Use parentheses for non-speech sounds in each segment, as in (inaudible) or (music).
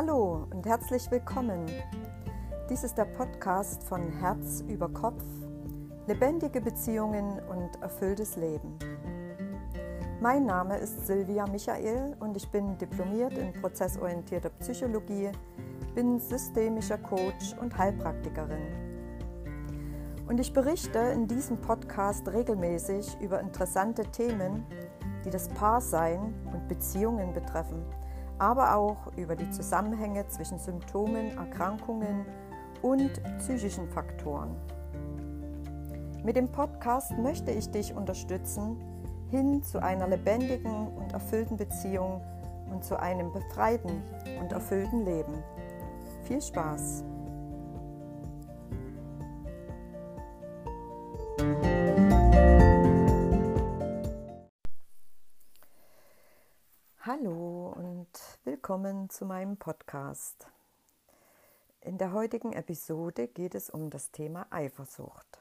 Hallo und herzlich willkommen. Dies ist der Podcast von Herz über Kopf, lebendige Beziehungen und erfülltes Leben. Mein Name ist Silvia Michael und ich bin diplomiert in prozessorientierter Psychologie, bin systemischer Coach und Heilpraktikerin. Und ich berichte in diesem Podcast regelmäßig über interessante Themen, die das Paarsein und Beziehungen betreffen aber auch über die Zusammenhänge zwischen Symptomen, Erkrankungen und psychischen Faktoren. Mit dem Podcast möchte ich dich unterstützen hin zu einer lebendigen und erfüllten Beziehung und zu einem befreiten und erfüllten Leben. Viel Spaß! Willkommen zu meinem Podcast. In der heutigen Episode geht es um das Thema Eifersucht.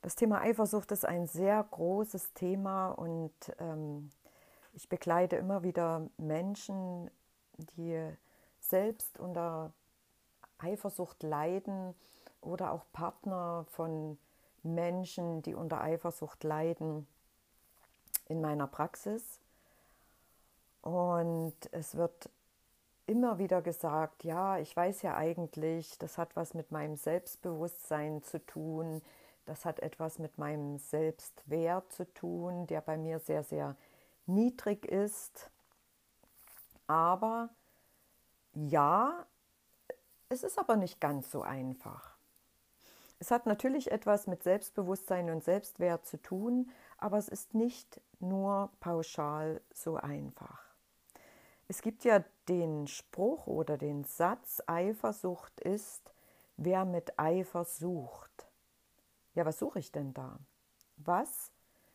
Das Thema Eifersucht ist ein sehr großes Thema und ähm, ich begleite immer wieder Menschen, die selbst unter Eifersucht leiden oder auch Partner von Menschen, die unter Eifersucht leiden in meiner Praxis. Und es wird immer wieder gesagt, ja, ich weiß ja eigentlich, das hat was mit meinem Selbstbewusstsein zu tun, das hat etwas mit meinem Selbstwert zu tun, der bei mir sehr, sehr niedrig ist. Aber ja, es ist aber nicht ganz so einfach. Es hat natürlich etwas mit Selbstbewusstsein und Selbstwert zu tun, aber es ist nicht nur pauschal so einfach. Es gibt ja den Spruch oder den Satz, Eifersucht ist, wer mit Eifer sucht. Ja, was suche ich denn da? Was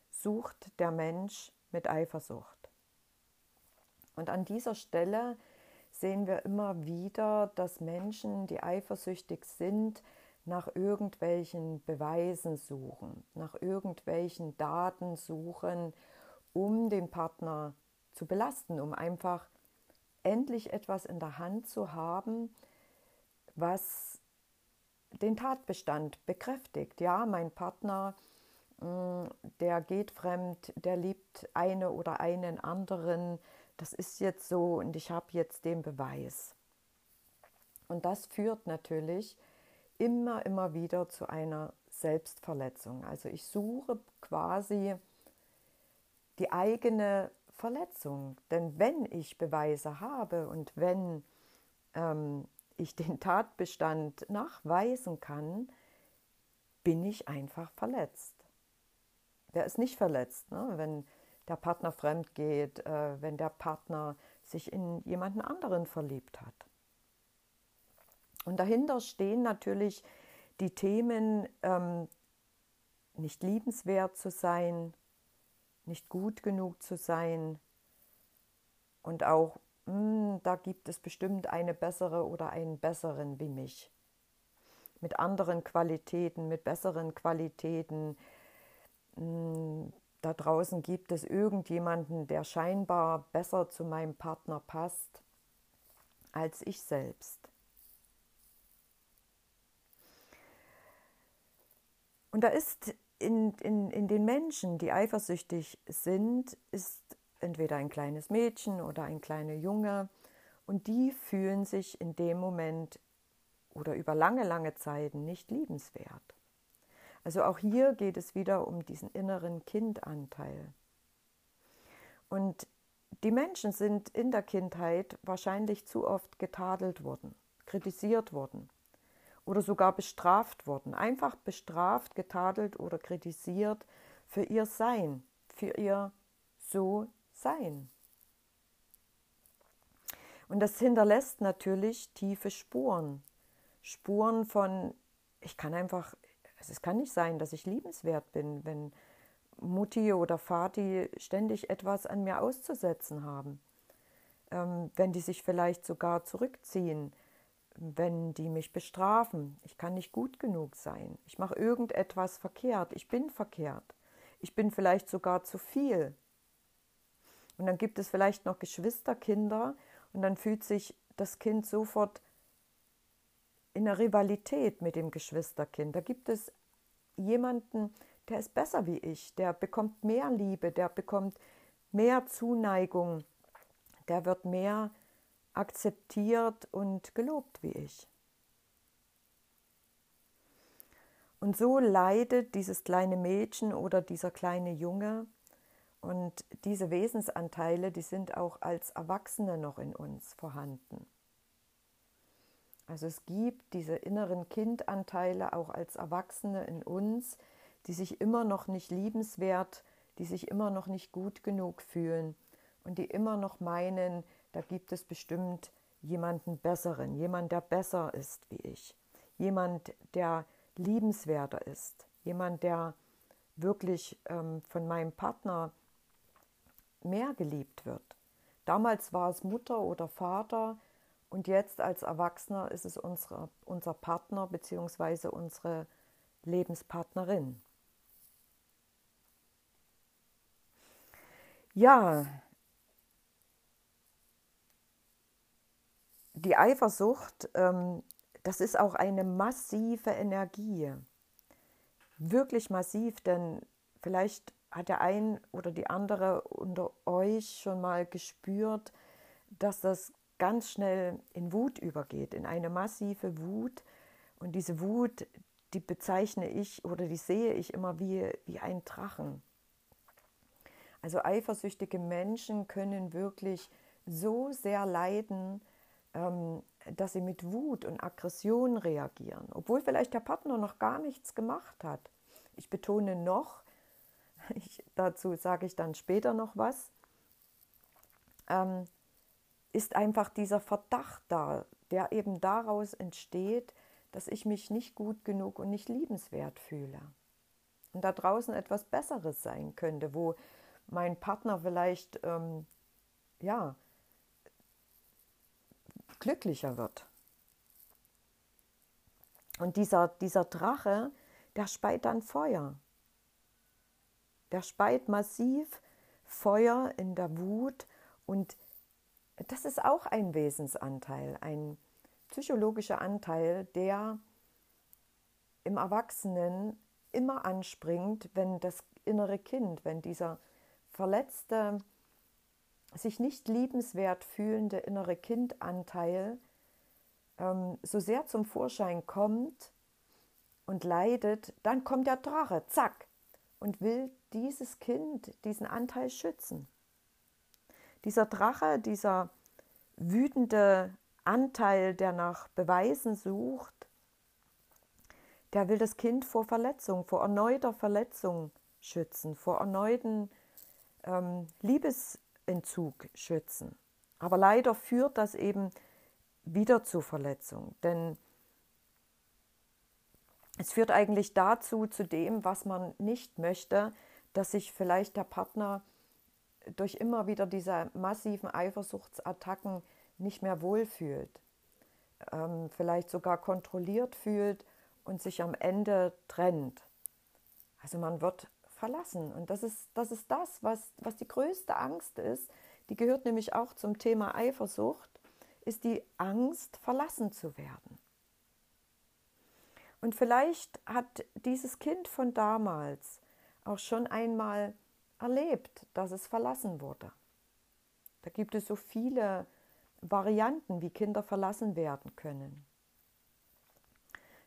sucht der Mensch mit Eifersucht? Und an dieser Stelle sehen wir immer wieder, dass Menschen, die eifersüchtig sind, nach irgendwelchen Beweisen suchen, nach irgendwelchen Daten suchen, um den Partner zu belasten, um einfach endlich etwas in der Hand zu haben, was den Tatbestand bekräftigt. Ja, mein Partner, mm, der geht fremd, der liebt eine oder einen anderen, das ist jetzt so und ich habe jetzt den Beweis. Und das führt natürlich immer, immer wieder zu einer Selbstverletzung. Also ich suche quasi die eigene Verletzung. Denn wenn ich Beweise habe und wenn ähm, ich den Tatbestand nachweisen kann, bin ich einfach verletzt. Wer ist nicht verletzt, ne? wenn der Partner fremd geht, äh, wenn der Partner sich in jemanden anderen verliebt hat. Und dahinter stehen natürlich die Themen, ähm, nicht liebenswert zu sein, nicht gut genug zu sein und auch, hm, da gibt es bestimmt eine bessere oder einen besseren wie mich. Mit anderen Qualitäten, mit besseren Qualitäten. Hm, da draußen gibt es irgendjemanden, der scheinbar besser zu meinem Partner passt als ich selbst. Und da ist in, in, in den Menschen, die eifersüchtig sind, ist entweder ein kleines Mädchen oder ein kleiner Junge und die fühlen sich in dem Moment oder über lange, lange Zeiten nicht liebenswert. Also auch hier geht es wieder um diesen inneren Kindanteil. Und die Menschen sind in der Kindheit wahrscheinlich zu oft getadelt worden, kritisiert worden oder sogar bestraft worden. Einfach bestraft, getadelt oder kritisiert für ihr Sein, für ihr So-Sein. Und das hinterlässt natürlich tiefe Spuren. Spuren von, ich kann einfach, also es kann nicht sein, dass ich liebenswert bin, wenn Mutti oder Vati ständig etwas an mir auszusetzen haben. Ähm, wenn die sich vielleicht sogar zurückziehen, wenn die mich bestrafen. Ich kann nicht gut genug sein. Ich mache irgendetwas verkehrt. Ich bin verkehrt. Ich bin vielleicht sogar zu viel. Und dann gibt es vielleicht noch Geschwisterkinder und dann fühlt sich das Kind sofort in einer Rivalität mit dem Geschwisterkind. Da gibt es jemanden, der ist besser wie ich, der bekommt mehr Liebe, der bekommt mehr Zuneigung, der wird mehr akzeptiert und gelobt wie ich. Und so leidet dieses kleine Mädchen oder dieser kleine Junge. Und diese Wesensanteile, die sind auch als Erwachsene noch in uns vorhanden. Also es gibt diese inneren Kindanteile auch als Erwachsene in uns, die sich immer noch nicht liebenswert, die sich immer noch nicht gut genug fühlen und die immer noch meinen, da gibt es bestimmt jemanden besseren, jemand, der besser ist wie ich, jemand, der liebenswerter ist, jemand, der wirklich ähm, von meinem Partner mehr geliebt wird. Damals war es Mutter oder Vater und jetzt als Erwachsener ist es unsere, unser Partner bzw. unsere Lebenspartnerin. Ja, die Eifersucht ähm, das ist auch eine massive Energie. Wirklich massiv, denn vielleicht hat der ein oder die andere unter euch schon mal gespürt, dass das ganz schnell in Wut übergeht, in eine massive Wut. Und diese Wut, die bezeichne ich oder die sehe ich immer wie, wie ein Drachen. Also eifersüchtige Menschen können wirklich so sehr leiden, dass sie mit Wut und Aggression reagieren, obwohl vielleicht der Partner noch gar nichts gemacht hat. Ich betone noch, (laughs) ich, dazu sage ich dann später noch was, ähm, ist einfach dieser Verdacht da, der eben daraus entsteht, dass ich mich nicht gut genug und nicht liebenswert fühle. Und da draußen etwas Besseres sein könnte, wo mein Partner vielleicht, ähm, ja, glücklicher wird. Und dieser, dieser Drache, der speit dann Feuer. Der speit massiv Feuer in der Wut und das ist auch ein Wesensanteil, ein psychologischer Anteil, der im Erwachsenen immer anspringt, wenn das innere Kind, wenn dieser verletzte sich nicht liebenswert fühlende innere Kindanteil ähm, so sehr zum Vorschein kommt und leidet, dann kommt der Drache, zack, und will dieses Kind, diesen Anteil schützen. Dieser Drache, dieser wütende Anteil, der nach Beweisen sucht, der will das Kind vor Verletzung, vor erneuter Verletzung schützen, vor erneuten ähm, Liebes Entzug schützen. Aber leider führt das eben wieder zu Verletzung, denn es führt eigentlich dazu, zu dem, was man nicht möchte, dass sich vielleicht der Partner durch immer wieder diese massiven Eifersuchtsattacken nicht mehr wohlfühlt, ähm, vielleicht sogar kontrolliert fühlt und sich am Ende trennt. Also man wird verlassen. Und das ist das, ist das was, was die größte Angst ist. Die gehört nämlich auch zum Thema Eifersucht, ist die Angst, verlassen zu werden. Und vielleicht hat dieses Kind von damals auch schon einmal erlebt, dass es verlassen wurde. Da gibt es so viele Varianten, wie Kinder verlassen werden können.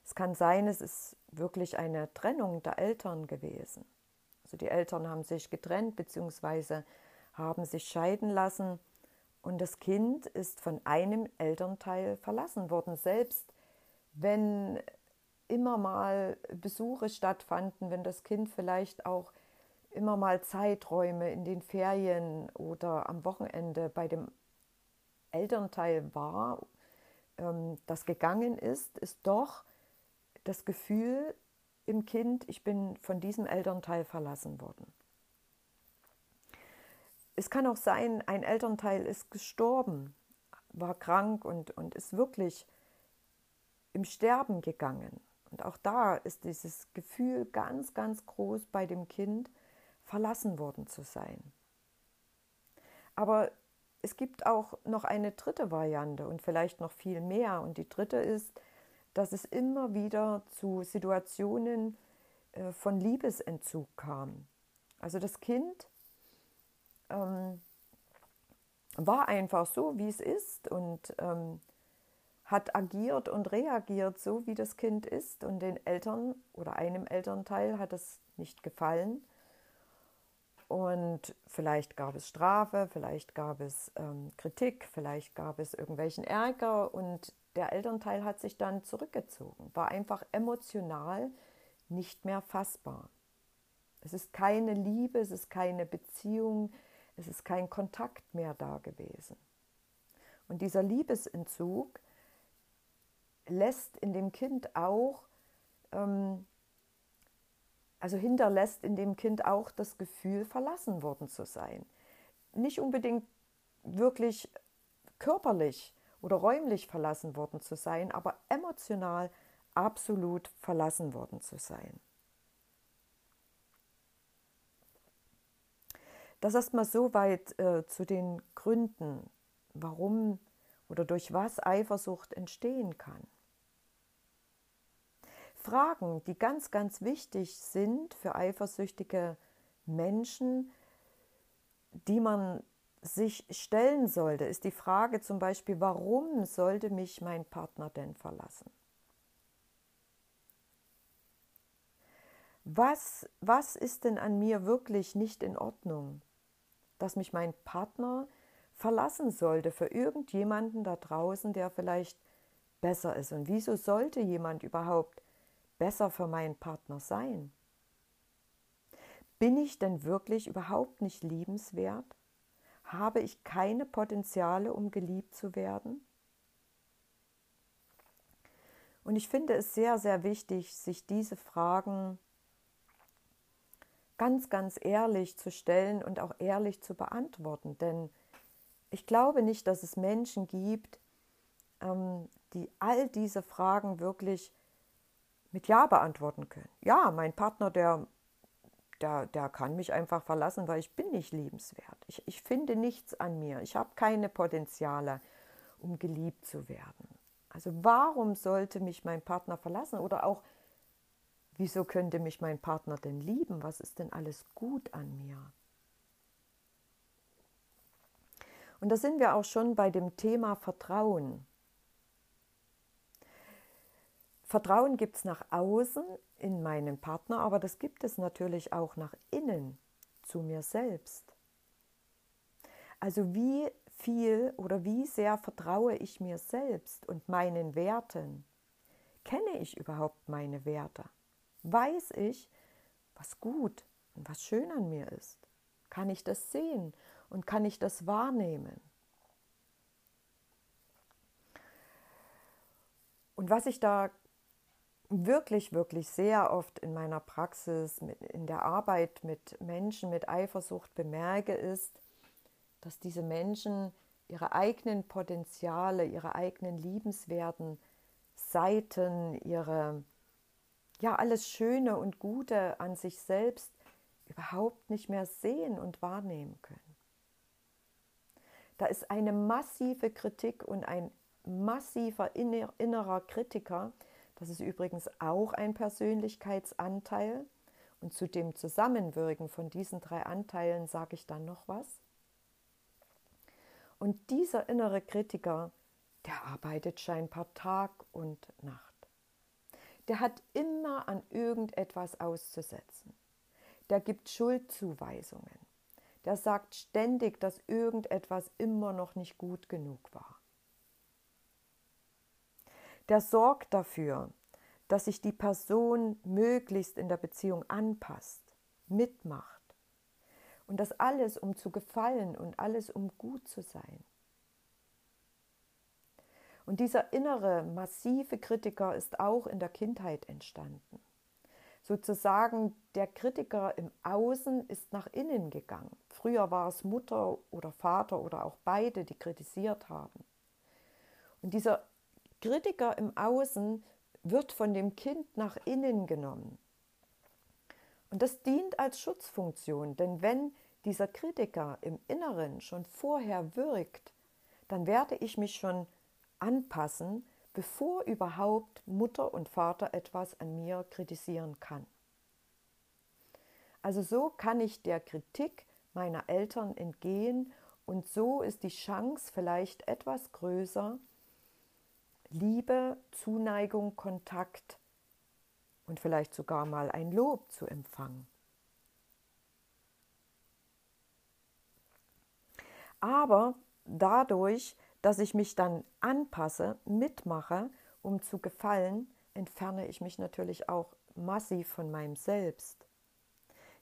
Es kann sein, es ist wirklich eine Trennung der Eltern gewesen. Also die Eltern haben sich getrennt bzw. haben sich scheiden lassen und das Kind ist von einem Elternteil verlassen worden. Selbst wenn immer mal Besuche stattfanden, wenn das Kind vielleicht auch immer mal Zeiträume in den Ferien oder am Wochenende bei dem Elternteil war, ähm, das gegangen ist, ist doch das Gefühl im Kind, ich bin von diesem Elternteil verlassen worden. Es kann auch sein, ein Elternteil ist gestorben, war krank und, und ist wirklich im Sterben gegangen. Und auch da ist dieses Gefühl ganz, ganz groß bei dem Kind, verlassen worden zu sein. Aber es gibt auch noch eine dritte Variante und vielleicht noch viel mehr. Und die dritte ist, dass es immer wieder zu Situationen äh, von Liebesentzug kam. Also das Kind ähm, war einfach so, wie es ist und ähm, hat agiert und reagiert so, wie das Kind ist. Und den Eltern oder einem Elternteil hat es nicht gefallen. Und vielleicht gab es Strafe, vielleicht gab es ähm, Kritik, vielleicht gab es irgendwelchen Ärger und der Elternteil hat sich dann zurückgezogen, war einfach emotional nicht mehr fassbar. Es ist keine Liebe, es ist keine Beziehung, es ist kein Kontakt mehr da gewesen. Und dieser Liebesentzug lässt in dem Kind auch ähm, also hinterlässt in dem Kind auch das Gefühl, verlassen worden zu sein. Nicht unbedingt wirklich körperlich oder räumlich verlassen worden zu sein, aber emotional absolut verlassen worden zu sein. Das erstmal so weit äh, zu den Gründen, warum oder durch was Eifersucht entstehen kann. Fragen, die ganz, ganz wichtig sind für eifersüchtige Menschen, die man sich stellen sollte, ist die Frage zum Beispiel, warum sollte mich mein Partner denn verlassen? Was, was ist denn an mir wirklich nicht in Ordnung, dass mich mein Partner verlassen sollte für irgendjemanden da draußen, der vielleicht besser ist? Und wieso sollte jemand überhaupt besser für meinen Partner sein? Bin ich denn wirklich überhaupt nicht liebenswert? Habe ich keine Potenziale, um geliebt zu werden? Und ich finde es sehr, sehr wichtig, sich diese Fragen ganz, ganz ehrlich zu stellen und auch ehrlich zu beantworten. Denn ich glaube nicht, dass es Menschen gibt, ähm, die all diese Fragen wirklich mit Ja beantworten können. Ja, mein Partner, der, der, der kann mich einfach verlassen, weil ich bin nicht liebenswert. Ich, ich finde nichts an mir. Ich habe keine Potenziale, um geliebt zu werden. Also warum sollte mich mein Partner verlassen? Oder auch, wieso könnte mich mein Partner denn lieben? Was ist denn alles gut an mir? Und da sind wir auch schon bei dem Thema Vertrauen. Vertrauen gibt es nach außen in meinen Partner, aber das gibt es natürlich auch nach innen zu mir selbst. Also wie viel oder wie sehr vertraue ich mir selbst und meinen Werten? Kenne ich überhaupt meine Werte? Weiß ich, was gut und was schön an mir ist? Kann ich das sehen und kann ich das wahrnehmen? Und was ich da wirklich, wirklich sehr oft in meiner Praxis, in der Arbeit mit Menschen mit Eifersucht bemerke, ist, dass diese Menschen ihre eigenen Potenziale, ihre eigenen liebenswerten Seiten, ihre, ja, alles Schöne und Gute an sich selbst überhaupt nicht mehr sehen und wahrnehmen können. Da ist eine massive Kritik und ein massiver innerer Kritiker, das ist übrigens auch ein Persönlichkeitsanteil. Und zu dem Zusammenwirken von diesen drei Anteilen sage ich dann noch was. Und dieser innere Kritiker, der arbeitet scheinbar Tag und Nacht. Der hat immer an irgendetwas auszusetzen. Der gibt Schuldzuweisungen. Der sagt ständig, dass irgendetwas immer noch nicht gut genug war der sorgt dafür, dass sich die Person möglichst in der Beziehung anpasst, mitmacht. Und das alles, um zu gefallen und alles, um gut zu sein. Und dieser innere, massive Kritiker ist auch in der Kindheit entstanden. Sozusagen der Kritiker im Außen ist nach innen gegangen. Früher war es Mutter oder Vater oder auch beide, die kritisiert haben. Und dieser Kritiker im Außen wird von dem Kind nach innen genommen. Und das dient als Schutzfunktion, denn wenn dieser Kritiker im Inneren schon vorher wirkt, dann werde ich mich schon anpassen, bevor überhaupt Mutter und Vater etwas an mir kritisieren kann. Also so kann ich der Kritik meiner Eltern entgehen und so ist die Chance vielleicht etwas größer, Liebe, Zuneigung, Kontakt und vielleicht sogar mal ein Lob zu empfangen. Aber dadurch, dass ich mich dann anpasse, mitmache, um zu gefallen, entferne ich mich natürlich auch massiv von meinem Selbst.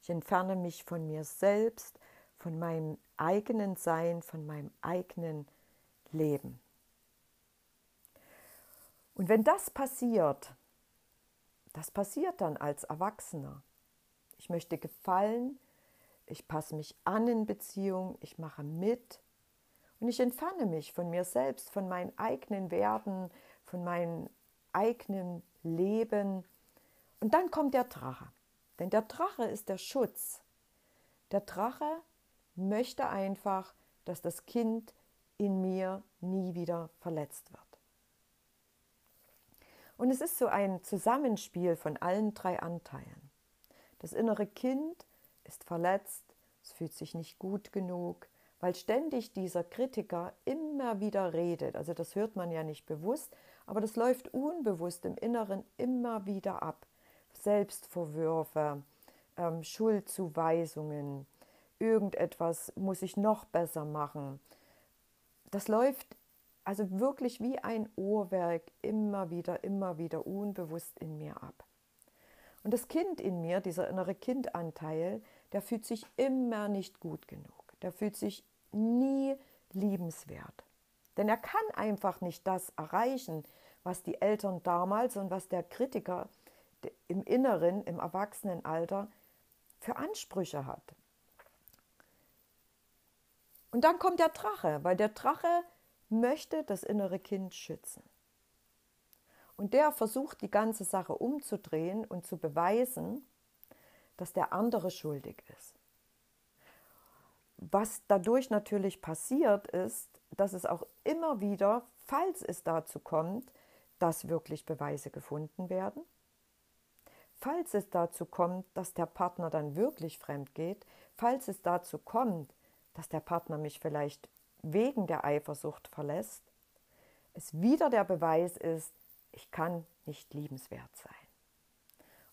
Ich entferne mich von mir selbst, von meinem eigenen Sein, von meinem eigenen Leben. Und wenn das passiert, das passiert dann als Erwachsener. Ich möchte gefallen, ich passe mich an in Beziehung, ich mache mit und ich entferne mich von mir selbst, von meinen eigenen Werten, von meinem eigenen Leben. Und dann kommt der Drache. Denn der Drache ist der Schutz. Der Drache möchte einfach, dass das Kind in mir nie wieder verletzt wird. Und es ist so ein Zusammenspiel von allen drei Anteilen. Das innere Kind ist verletzt, es fühlt sich nicht gut genug, weil ständig dieser Kritiker immer wieder redet. Also das hört man ja nicht bewusst, aber das läuft unbewusst im Inneren immer wieder ab. Selbstvorwürfe, ähm, Schuldzuweisungen, irgendetwas muss ich noch besser machen. Das läuft also wirklich wie ein Uhrwerk immer wieder, immer wieder unbewusst in mir ab. Und das Kind in mir, dieser innere Kindanteil, der fühlt sich immer nicht gut genug. Der fühlt sich nie liebenswert. Denn er kann einfach nicht das erreichen, was die Eltern damals und was der Kritiker im Inneren, im Erwachsenenalter für Ansprüche hat. Und dann kommt der Drache, weil der Drache möchte das innere Kind schützen. Und der versucht die ganze Sache umzudrehen und zu beweisen, dass der andere schuldig ist. Was dadurch natürlich passiert ist, dass es auch immer wieder, falls es dazu kommt, dass wirklich Beweise gefunden werden, falls es dazu kommt, dass der Partner dann wirklich fremd geht, falls es dazu kommt, dass der Partner mich vielleicht wegen der Eifersucht verlässt, es wieder der Beweis ist, ich kann nicht liebenswert sein.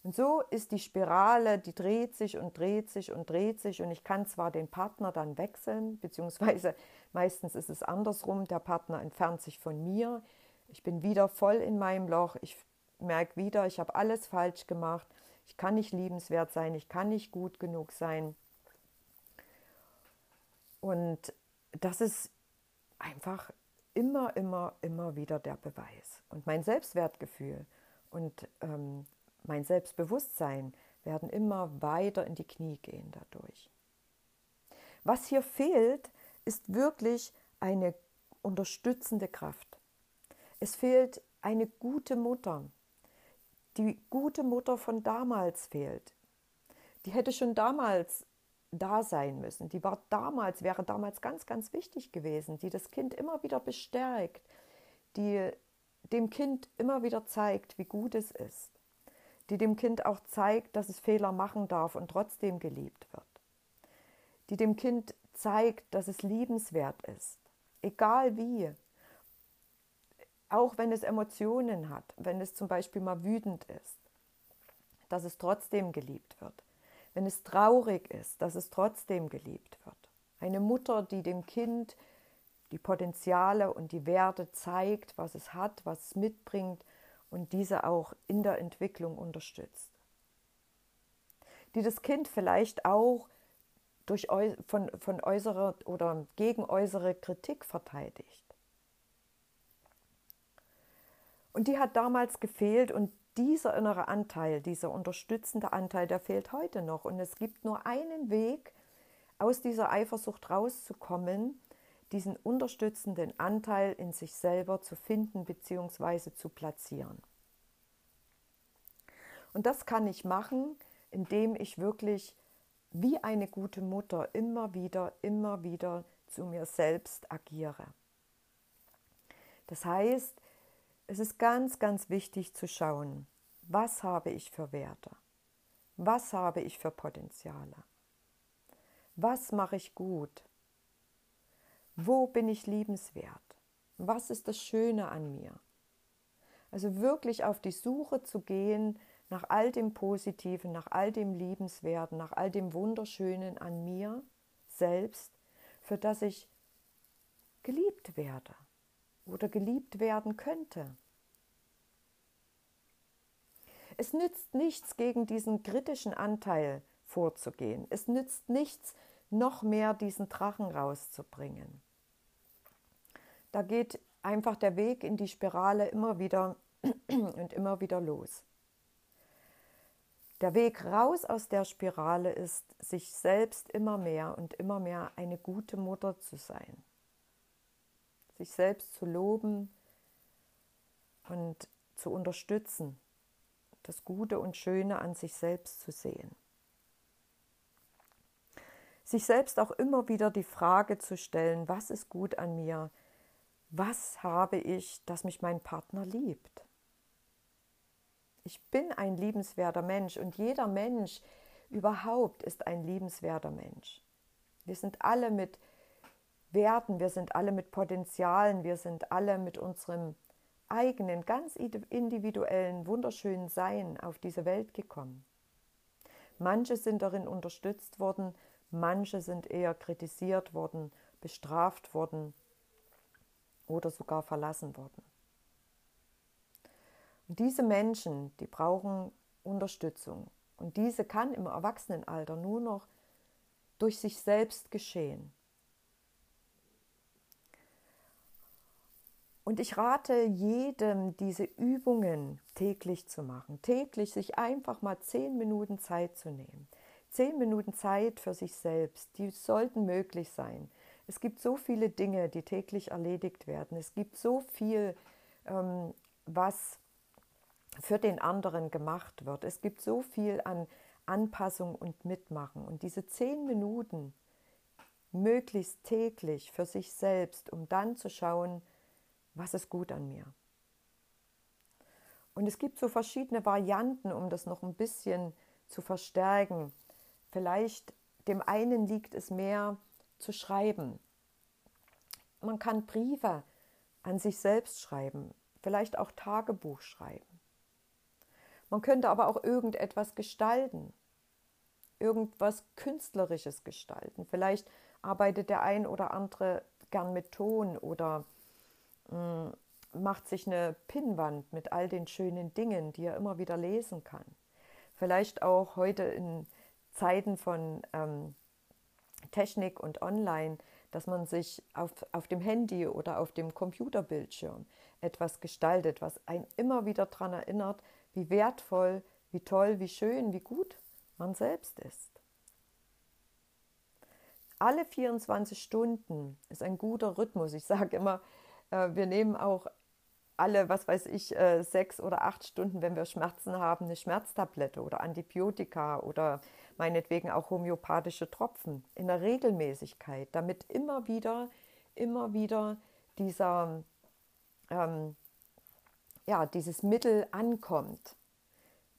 Und so ist die Spirale, die dreht sich und dreht sich und dreht sich und ich kann zwar den Partner dann wechseln, beziehungsweise meistens ist es andersrum, der Partner entfernt sich von mir, ich bin wieder voll in meinem Loch, ich merke wieder, ich habe alles falsch gemacht, ich kann nicht liebenswert sein, ich kann nicht gut genug sein. Und das ist einfach immer, immer, immer wieder der Beweis. Und mein Selbstwertgefühl und ähm, mein Selbstbewusstsein werden immer weiter in die Knie gehen dadurch. Was hier fehlt, ist wirklich eine unterstützende Kraft. Es fehlt eine gute Mutter. Die gute Mutter von damals fehlt. Die hätte schon damals da sein müssen. Die war damals, wäre damals ganz, ganz wichtig gewesen, die das Kind immer wieder bestärkt, die dem Kind immer wieder zeigt, wie gut es ist, die dem Kind auch zeigt, dass es Fehler machen darf und trotzdem geliebt wird, die dem Kind zeigt, dass es liebenswert ist, egal wie, auch wenn es Emotionen hat, wenn es zum Beispiel mal wütend ist, dass es trotzdem geliebt wird wenn es traurig ist, dass es trotzdem geliebt wird. Eine Mutter, die dem Kind die Potenziale und die Werte zeigt, was es hat, was es mitbringt und diese auch in der Entwicklung unterstützt. Die das Kind vielleicht auch durch, von, von äußerer oder gegen äußere Kritik verteidigt. Und die hat damals gefehlt und dieser innere Anteil, dieser unterstützende Anteil, der fehlt heute noch. Und es gibt nur einen Weg, aus dieser Eifersucht rauszukommen, diesen unterstützenden Anteil in sich selber zu finden bzw. zu platzieren. Und das kann ich machen, indem ich wirklich wie eine gute Mutter immer wieder, immer wieder zu mir selbst agiere. Das heißt, es ist ganz, ganz wichtig zu schauen, was habe ich für Werte? Was habe ich für Potenziale? Was mache ich gut? Wo bin ich liebenswert? Was ist das Schöne an mir? Also wirklich auf die Suche zu gehen nach all dem Positiven, nach all dem Liebenswerten, nach all dem Wunderschönen an mir selbst, für das ich geliebt werde oder geliebt werden könnte. Es nützt nichts, gegen diesen kritischen Anteil vorzugehen. Es nützt nichts, noch mehr diesen Drachen rauszubringen. Da geht einfach der Weg in die Spirale immer wieder (clears throat) und immer wieder los. Der Weg raus aus der Spirale ist, sich selbst immer mehr und immer mehr eine gute Mutter zu sein. Sich selbst zu loben und zu unterstützen, das Gute und Schöne an sich selbst zu sehen. Sich selbst auch immer wieder die Frage zu stellen, was ist gut an mir? Was habe ich, dass mich mein Partner liebt? Ich bin ein liebenswerter Mensch und jeder Mensch überhaupt ist ein liebenswerter Mensch. Wir sind alle mit Werten, wir sind alle mit Potenzialen, wir sind alle mit unserem eigenen, ganz individuellen, wunderschönen Sein auf diese Welt gekommen. Manche sind darin unterstützt worden, manche sind eher kritisiert worden, bestraft worden oder sogar verlassen worden. Und diese Menschen, die brauchen Unterstützung. Und diese kann im Erwachsenenalter nur noch durch sich selbst geschehen. Und ich rate jedem, diese Übungen täglich zu machen. Täglich sich einfach mal zehn Minuten Zeit zu nehmen. Zehn Minuten Zeit für sich selbst, die sollten möglich sein. Es gibt so viele Dinge, die täglich erledigt werden. Es gibt so viel, ähm, was für den anderen gemacht wird. Es gibt so viel an Anpassung und Mitmachen. Und diese zehn Minuten möglichst täglich für sich selbst, um dann zu schauen, was ist gut an mir. Und es gibt so verschiedene Varianten, um das noch ein bisschen zu verstärken. Vielleicht dem einen liegt es mehr zu schreiben. Man kann Briefe an sich selbst schreiben, vielleicht auch Tagebuch schreiben. Man könnte aber auch irgendetwas gestalten, irgendwas Künstlerisches gestalten. Vielleicht arbeitet der ein oder andere gern mit Ton oder macht sich eine Pinnwand mit all den schönen Dingen, die er immer wieder lesen kann. Vielleicht auch heute in Zeiten von ähm, Technik und Online, dass man sich auf, auf dem Handy oder auf dem Computerbildschirm etwas gestaltet, was einen immer wieder daran erinnert, wie wertvoll, wie toll, wie schön, wie gut man selbst ist. Alle 24 Stunden ist ein guter Rhythmus. Ich sage immer, äh, wir nehmen auch alle, was weiß ich, äh, sechs oder acht Stunden, wenn wir Schmerzen haben, eine Schmerztablette oder Antibiotika oder meinetwegen auch homöopathische Tropfen in der Regelmäßigkeit, damit immer wieder, immer wieder dieser ähm, ja, dieses Mittel ankommt,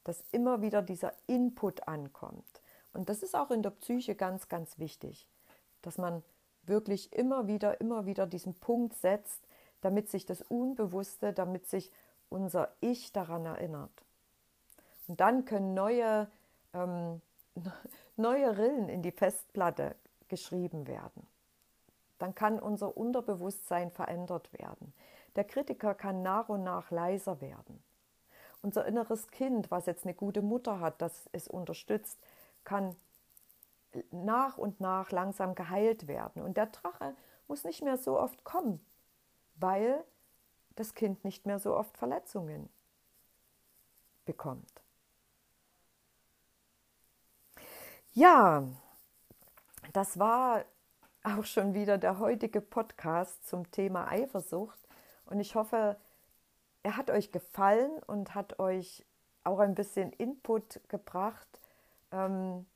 dass immer wieder dieser Input ankommt. Und das ist auch in der Psyche ganz, ganz wichtig, dass man wirklich immer wieder, immer wieder diesen Punkt setzt, damit sich das Unbewusste, damit sich unser Ich daran erinnert. Und dann können neue, ähm, (laughs) neue Rillen in die Festplatte geschrieben werden. Dann kann unser Unterbewusstsein verändert werden. Der Kritiker kann nach und nach leiser werden. Unser inneres Kind, was jetzt eine gute Mutter hat, das es unterstützt, kann nach und nach langsam geheilt werden. Und der Drache muss nicht mehr so oft kommen, weil das Kind nicht mehr so oft Verletzungen bekommt. Ja, das war auch schon wieder der heutige Podcast zum Thema Eifersucht. Und ich hoffe, er hat euch gefallen und hat euch auch ein bisschen Input gebracht, ähm,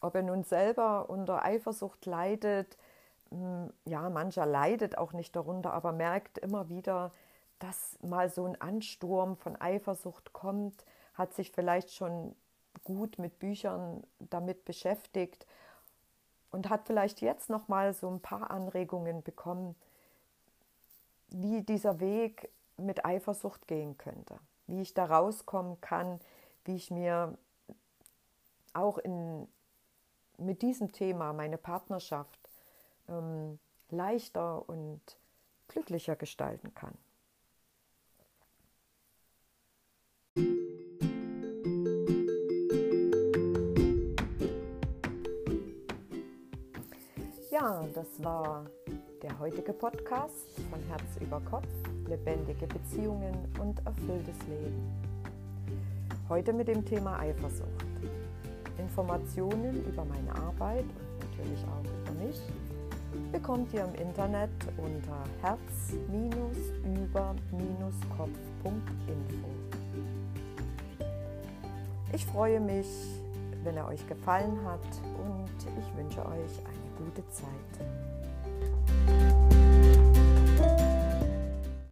ob er nun selber unter Eifersucht leidet, ja, mancher leidet auch nicht darunter, aber merkt immer wieder, dass mal so ein Ansturm von Eifersucht kommt, hat sich vielleicht schon gut mit Büchern damit beschäftigt und hat vielleicht jetzt noch mal so ein paar Anregungen bekommen, wie dieser Weg mit Eifersucht gehen könnte, wie ich da rauskommen kann, wie ich mir auch in, mit diesem Thema meine Partnerschaft ähm, leichter und glücklicher gestalten kann. Ja, das war der heutige Podcast von Herz über Kopf, lebendige Beziehungen und erfülltes Leben. Heute mit dem Thema Eifersucht. Informationen über meine Arbeit und natürlich auch über mich bekommt ihr im Internet unter herz-über-kopf.info. Ich freue mich, wenn er euch gefallen hat und ich wünsche euch eine gute Zeit.